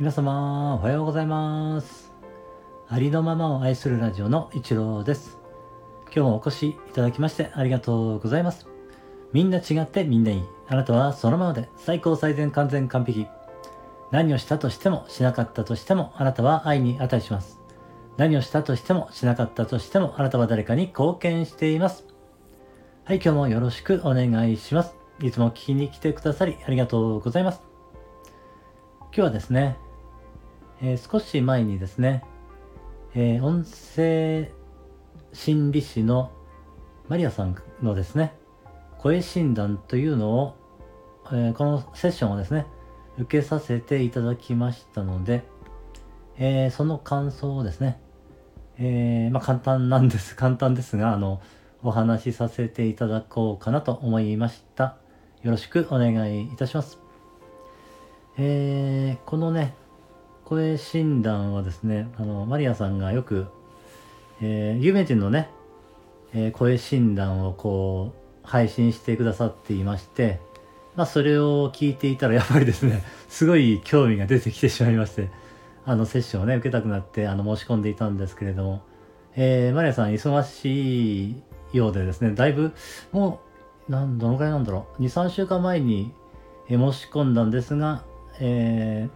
皆様おはようございます。ありのままを愛するラジオの一郎です。今日もお越しいただきましてありがとうございます。みんな違ってみんないい。あなたはそのままで最高最善完全完璧。何をしたとしてもしなかったとしてもあなたは愛に値します。何をしたとしてもしなかったとしてもあなたは誰かに貢献しています。はい今日もよろしくお願いします。いつも聞きに来てくださりありがとうございます。今日はですねえー、少し前にですね、えー、音声心理師のマリアさんのですね、声診断というのを、えー、このセッションをですね、受けさせていただきましたので、えー、その感想をですね、えー、まあ簡単なんです、簡単ですが、あの、お話しさせていただこうかなと思いました。よろしくお願いいたします。えー、このね、声診断はですね、あの、マリアさんがよく、えー、有名人のね、えー、声診断をこう、配信してくださっていまして、まあ、それを聞いていたら、やっぱりですね、すごい興味が出てきてしまいまして、あの、セッションをね、受けたくなって、あの、申し込んでいたんですけれども、えー、マリアさん忙しいようでですね、だいぶ、もう、なん、どのくらいなんだろう、2、3週間前に、え申し込んだんですが、え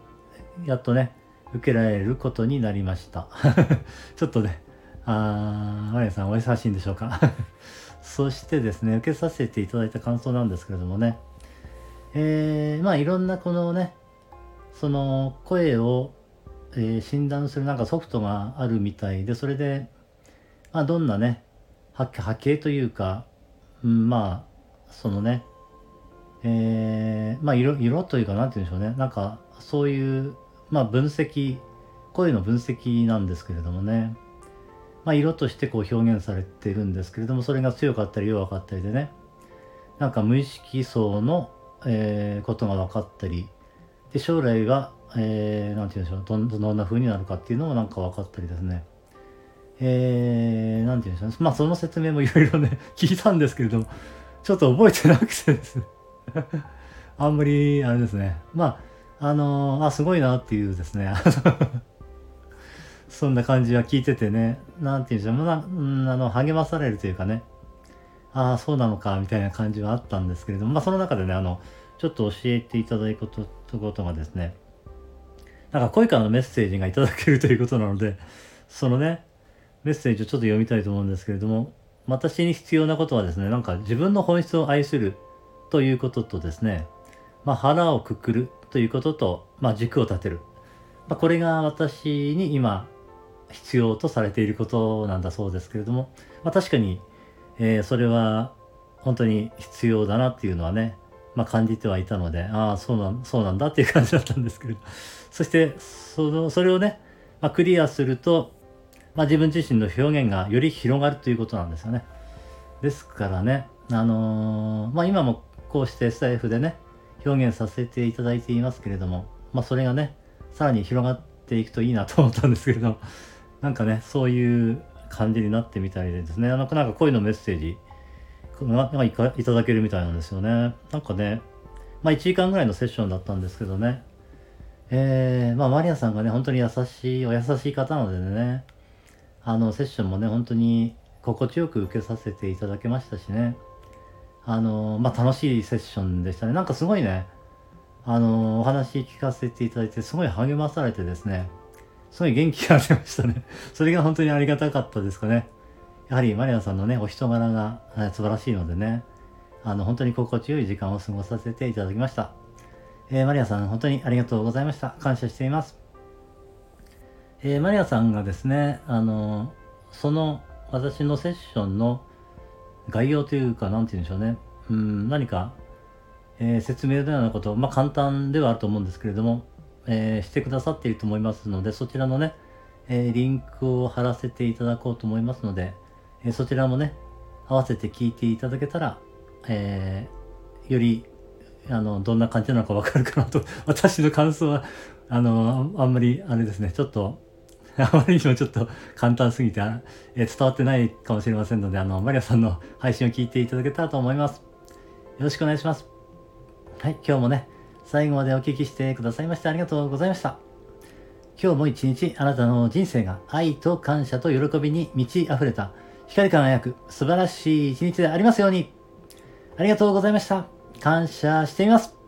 ー、やっとね、受けられることになりました。ちょっとね、あー、マリアさんお忙しいんでしょうか？そしてですね、受けさせていただいた感想なんですけれどもね、えー、まあいろんなこのね、その声を、えー、診断するなんかソフトがあるみたいで、それで、まあどんなね、波形というか、うん、まあ、そのね、えー、まあ色、色というか、なんて言うんでしょうね。なんか、そういうまあ分析声の分析なんですけれどもね、まあ、色としてこう表現されてるんですけれどもそれが強かったり弱かったりでね。なんか無意識層の、えー、ことが分かったり。で将来は、えー、て言うんでしょうどんどんな風になるかっていうのもなんか分かったりですね。えー、て言うんでしょうね。まあその説明もいろいろね 聞いたんですけれどもちょっと覚えてなくてですね。あんまりあれですね。まああの、あ、すごいなっていうですね、そんな感じは聞いててね、なんていうんでしょう、まあ、の、励まされるというかね、ああ、そうなのか、みたいな感じはあったんですけれども、まあ、その中でね、あの、ちょっと教えていただくことことがですね、なんか声からのメッセージがいただけるということなので、そのね、メッセージをちょっと読みたいと思うんですけれども、私に必要なことはですね、なんか自分の本質を愛するということとですね、まあ、腹をくくるということと、まあ、軸を立てる。まあ、これが私に今必要とされていることなんだそうですけれども、まあ、確かに、えー、それは本当に必要だなっていうのはね、まあ、感じてはいたので、ああ、そうなんそうなんだっていう感じだったんですけれど、そしてそのそれをね、まあ、クリアすると、まあ、自分自身の表現がより広がるということなんですよね。ですからね、あのー、まあ、今もこうしてスタイフでね、表現させていただいていますけれども、まあ、それがねさらに広がっていくといいなと思ったんですけれど なんかねそういう感じになってみたいでですね。なんかなんか声のメッセージがいただけるみたいなんですよね。なんかねまあ1時間ぐらいのセッションだったんですけどね。えー、まあマリアさんがね本当に優しいお優しい方なのでねあのセッションもね本当に心地よく受けさせていただけましたしね。あのまあ、楽しいセッションでしたね。なんかすごいね、あのお話聞かせていただいて、すごい励まされてですね、すごい元気が出ましたね。それが本当にありがたかったですかね。やはりマリアさんのね、お人柄が素晴らしいのでね、あの、本当に心地よい時間を過ごさせていただきました。えー、マリアさん、本当にありがとうございました。感謝しています。えー、マリアさんがですね、あの、その私のセッションの概要というか、なんて言うんでしょうね。うん、何か、えー、説明のようなこと、まあ簡単ではあると思うんですけれども、えー、してくださっていると思いますので、そちらのね、えー、リンクを貼らせていただこうと思いますので、えそちらもね、合わせて聞いていただけたら、えより、あの、どんな感じなのかわかるかなと、私の感想は、あの、あんまり、あれですね、ちょっと、あまりにもちょっと簡単すぎて、え伝わってないかもしれませんので、あの、マリアさんの配信を聞いていただけたらと思います。よろしくお願いします。はい、今日もね、最後までお聞きしてくださいましてありがとうございました。今日も一日あなたの人生が愛と感謝と喜びに満ち溢れた光り輝く素晴らしい一日でありますように。ありがとうございました。感謝しています。